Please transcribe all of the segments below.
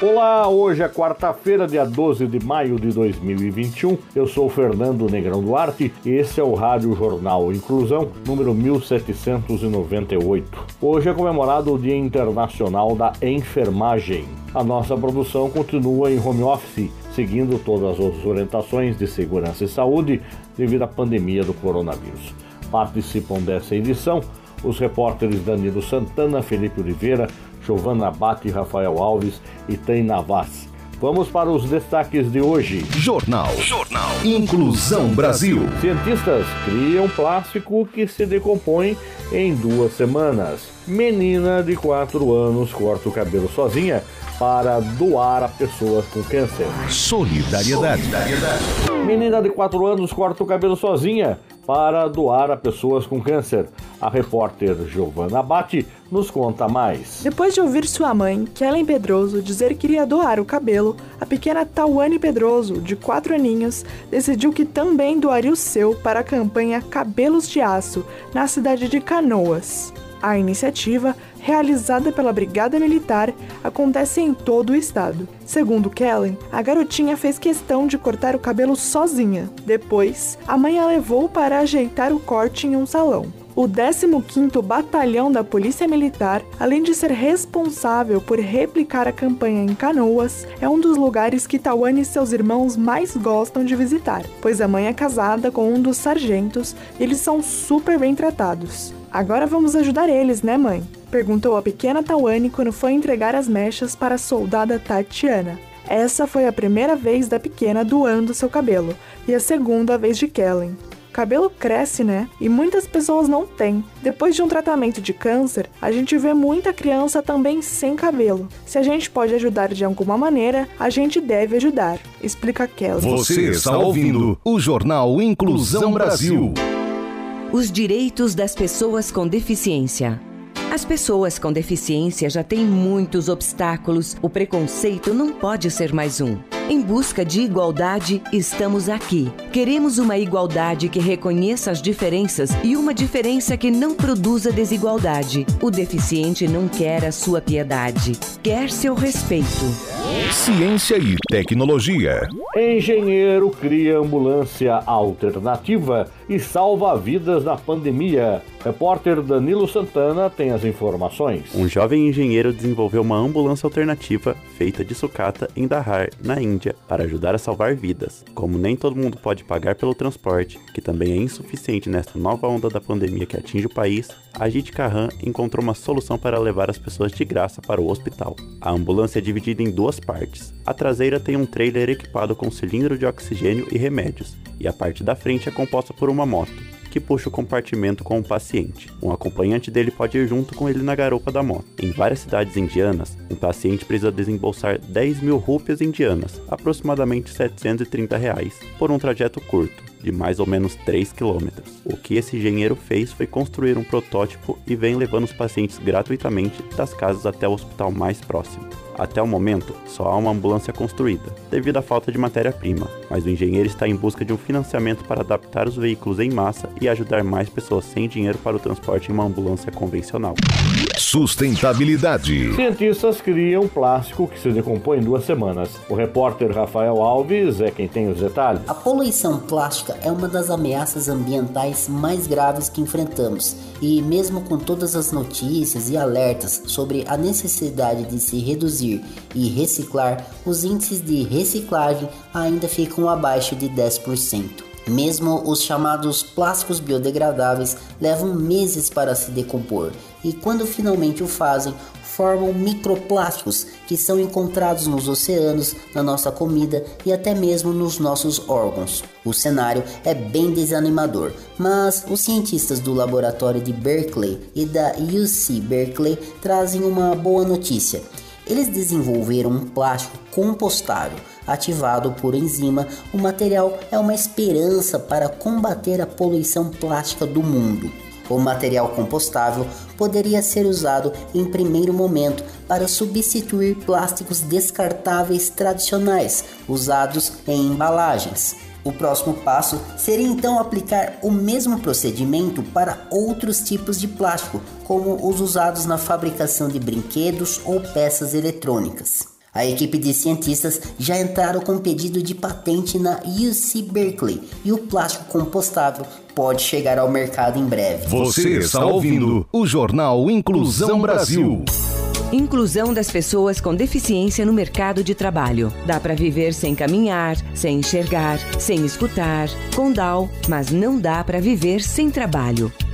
Olá, hoje é quarta-feira, dia 12 de maio de 2021. Eu sou Fernando Negrão Duarte e esse é o Rádio Jornal Inclusão, número 1798. Hoje é comemorado o Dia Internacional da Enfermagem. A nossa produção continua em home office, seguindo todas as orientações de segurança e saúde devido à pandemia do coronavírus. Participam dessa edição os repórteres Danilo Santana, Felipe Oliveira, Giovana Abate, Rafael Alves e Taina Vaz. Vamos para os destaques de hoje. Jornal. Jornal. Inclusão Brasil. Cientistas criam plástico que se decompõe em duas semanas. Menina de 4 anos corta o cabelo sozinha para doar a pessoas com câncer. Solidariedade. Solidariedade. Menina de 4 anos corta o cabelo sozinha para doar a pessoas com câncer. A repórter Giovana Abate nos conta mais. Depois de ouvir sua mãe, Kellen Pedroso, dizer que iria doar o cabelo, a pequena Tawane Pedroso, de 4 aninhos, decidiu que também doaria o seu para a campanha Cabelos de Aço, na cidade de Canoas. A iniciativa, realizada pela Brigada Militar, acontece em todo o estado. Segundo Kellen, a garotinha fez questão de cortar o cabelo sozinha. Depois, a mãe a levou para ajeitar o corte em um salão. O 15º Batalhão da Polícia Militar, além de ser responsável por replicar a campanha em Canoas, é um dos lugares que Tawane e seus irmãos mais gostam de visitar, pois a mãe é casada com um dos sargentos e eles são super bem tratados. Agora vamos ajudar eles, né, mãe? Perguntou a pequena Tawane quando foi entregar as mechas para a soldada Tatiana. Essa foi a primeira vez da pequena doando seu cabelo e a segunda vez de Kellen. Cabelo cresce, né? E muitas pessoas não têm. Depois de um tratamento de câncer, a gente vê muita criança também sem cabelo. Se a gente pode ajudar de alguma maneira, a gente deve ajudar, explica Kellen. Você está ouvindo o Jornal Inclusão Brasil os direitos das pessoas com deficiência. As pessoas com deficiência já têm muitos obstáculos, o preconceito não pode ser mais um. Em busca de igualdade, estamos aqui. Queremos uma igualdade que reconheça as diferenças e uma diferença que não produza desigualdade. O deficiente não quer a sua piedade, quer seu respeito. Ciência e tecnologia. Engenheiro cria ambulância alternativa e salva vidas na pandemia. Repórter Danilo Santana tem as informações. Um jovem engenheiro desenvolveu uma ambulância alternativa feita de sucata em Dahar, na Índia, para ajudar a salvar vidas. Como nem todo mundo pode pagar pelo transporte, que também é insuficiente nesta nova onda da pandemia que atinge o país, a Jit Kahan encontrou uma solução para levar as pessoas de graça para o hospital. A ambulância é dividida em duas partes. A traseira tem um trailer equipado com cilindro de oxigênio e remédios, e a parte da frente é composta por uma moto que puxa o compartimento com o paciente. Um acompanhante dele pode ir junto com ele na garupa da moto. Em várias cidades indianas, um paciente precisa desembolsar 10 mil rúpias indianas, aproximadamente 730 reais, por um trajeto curto de mais ou menos 3 km. O que esse engenheiro fez foi construir um protótipo e vem levando os pacientes gratuitamente das casas até o hospital mais próximo. Até o momento, só há uma ambulância construída, devido à falta de matéria-prima, mas o engenheiro está em busca de um financiamento para adaptar os veículos em massa e ajudar mais pessoas sem dinheiro para o transporte em uma ambulância convencional. Sustentabilidade. Cientistas criam plástico que se decompõe em duas semanas. O repórter Rafael Alves é quem tem os detalhes. A poluição plástica é uma das ameaças ambientais mais graves que enfrentamos, e mesmo com todas as notícias e alertas sobre a necessidade de se reduzir e reciclar, os índices de reciclagem ainda ficam abaixo de 10%. Mesmo os chamados plásticos biodegradáveis levam meses para se decompor e, quando finalmente o fazem, formam microplásticos que são encontrados nos oceanos, na nossa comida e até mesmo nos nossos órgãos. O cenário é bem desanimador, mas os cientistas do laboratório de Berkeley e da UC Berkeley trazem uma boa notícia. Eles desenvolveram um plástico compostável ativado por enzima, o material é uma esperança para combater a poluição plástica do mundo. O material compostável poderia ser usado em primeiro momento para substituir plásticos descartáveis tradicionais usados em embalagens. O próximo passo seria então aplicar o mesmo procedimento para outros tipos de plástico, como os usados na fabricação de brinquedos ou peças eletrônicas. A equipe de cientistas já entraram com pedido de patente na UC Berkeley e o plástico compostável pode chegar ao mercado em breve. Você está ouvindo o Jornal Inclusão Brasil. Inclusão das pessoas com deficiência no mercado de trabalho. Dá para viver sem caminhar, sem enxergar, sem escutar, com DAO, mas não dá para viver sem trabalho.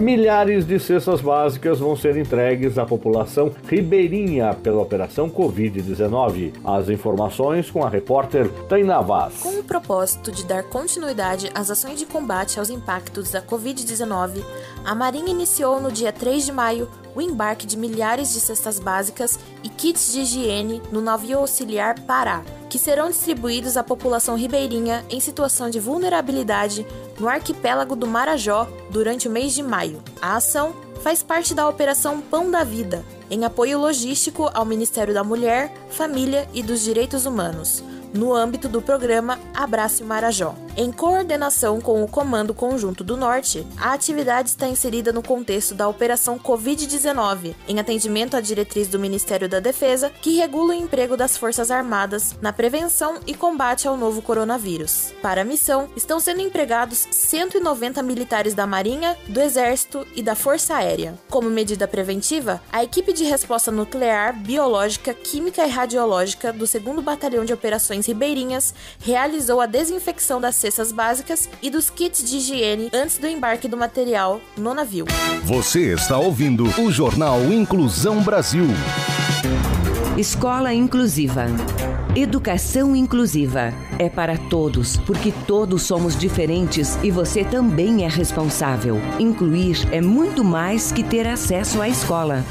Milhares de cestas básicas vão ser entregues à população ribeirinha pela Operação Covid-19. As informações com a repórter Taina Vaz. Com o propósito de dar continuidade às ações de combate aos impactos da Covid-19, a Marinha iniciou no dia 3 de maio o embarque de milhares de cestas básicas e kits de higiene no navio auxiliar Pará, que serão distribuídos à população ribeirinha em situação de vulnerabilidade no arquipélago do Marajó durante o mês de maio. A ação faz parte da Operação Pão da Vida, em apoio logístico ao Ministério da Mulher, Família e dos Direitos Humanos no âmbito do programa Abraço Marajó. Em coordenação com o Comando Conjunto do Norte, a atividade está inserida no contexto da Operação Covid-19, em atendimento à diretriz do Ministério da Defesa, que regula o emprego das Forças Armadas na prevenção e combate ao novo coronavírus. Para a missão, estão sendo empregados 190 militares da Marinha, do Exército e da Força Aérea. Como medida preventiva, a equipe de resposta nuclear, biológica, química e radiológica do 2 Batalhão de Operações Ribeirinhas realizou a desinfecção das cestas básicas e dos kits de higiene antes do embarque do material no navio. Você está ouvindo o Jornal Inclusão Brasil. Escola Inclusiva. Educação inclusiva é para todos, porque todos somos diferentes e você também é responsável. Incluir é muito mais que ter acesso à escola.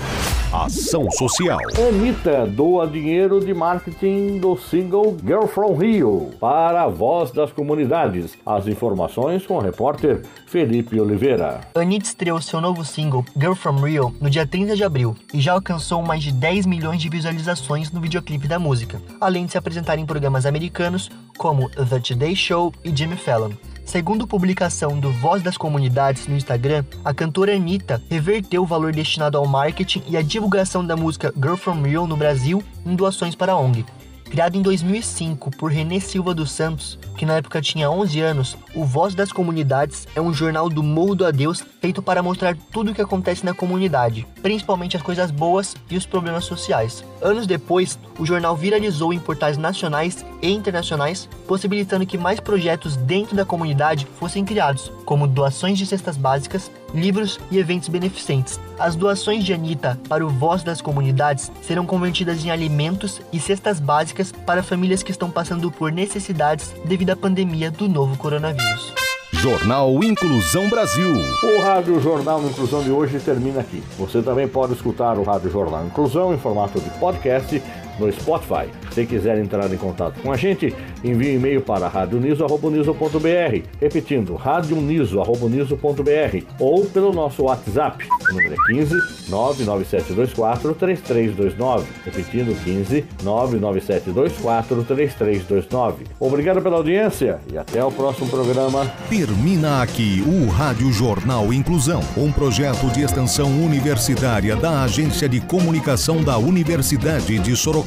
Ação Social. Anitta doa dinheiro de marketing do single Girl From Rio para a voz das comunidades. As informações com o repórter Felipe Oliveira. Anitta estreou seu novo single Girl From Rio no dia 30 de abril e já alcançou mais de 10 milhões de visualizações no videoclipe da música, além de se apresentar em programas americanos como The Today Show e Jimmy Fallon. Segundo publicação do Voz das Comunidades no Instagram, a cantora Anitta reverteu o valor destinado ao marketing e à divulgação da música Girl From Rio no Brasil em doações para a ONG. Criado em 2005 por René Silva dos Santos, que na época tinha 11 anos, o Voz das Comunidades é um jornal do Morro do Adeus feito para mostrar tudo o que acontece na comunidade, principalmente as coisas boas e os problemas sociais. Anos depois, o jornal viralizou em portais nacionais e internacionais, possibilitando que mais projetos dentro da comunidade fossem criados, como doações de cestas básicas, livros e eventos beneficentes. As doações de Anitta para o Voz das Comunidades serão convertidas em alimentos e cestas básicas para famílias que estão passando por necessidades devido à pandemia do novo coronavírus. Jornal Inclusão Brasil. O Rádio Jornal Inclusão de hoje termina aqui. Você também pode escutar o Rádio Jornal Inclusão em formato de podcast no Spotify. Se quiser entrar em contato com a gente, envie um e-mail para radioniso.br, repetindo, radioniso.br ou pelo nosso WhatsApp, o número é 15 99724 3329, repetindo 15 99724 3329. Obrigado pela audiência e até o próximo programa. Termina aqui o Rádio Jornal Inclusão, um projeto de extensão universitária da Agência de Comunicação da Universidade de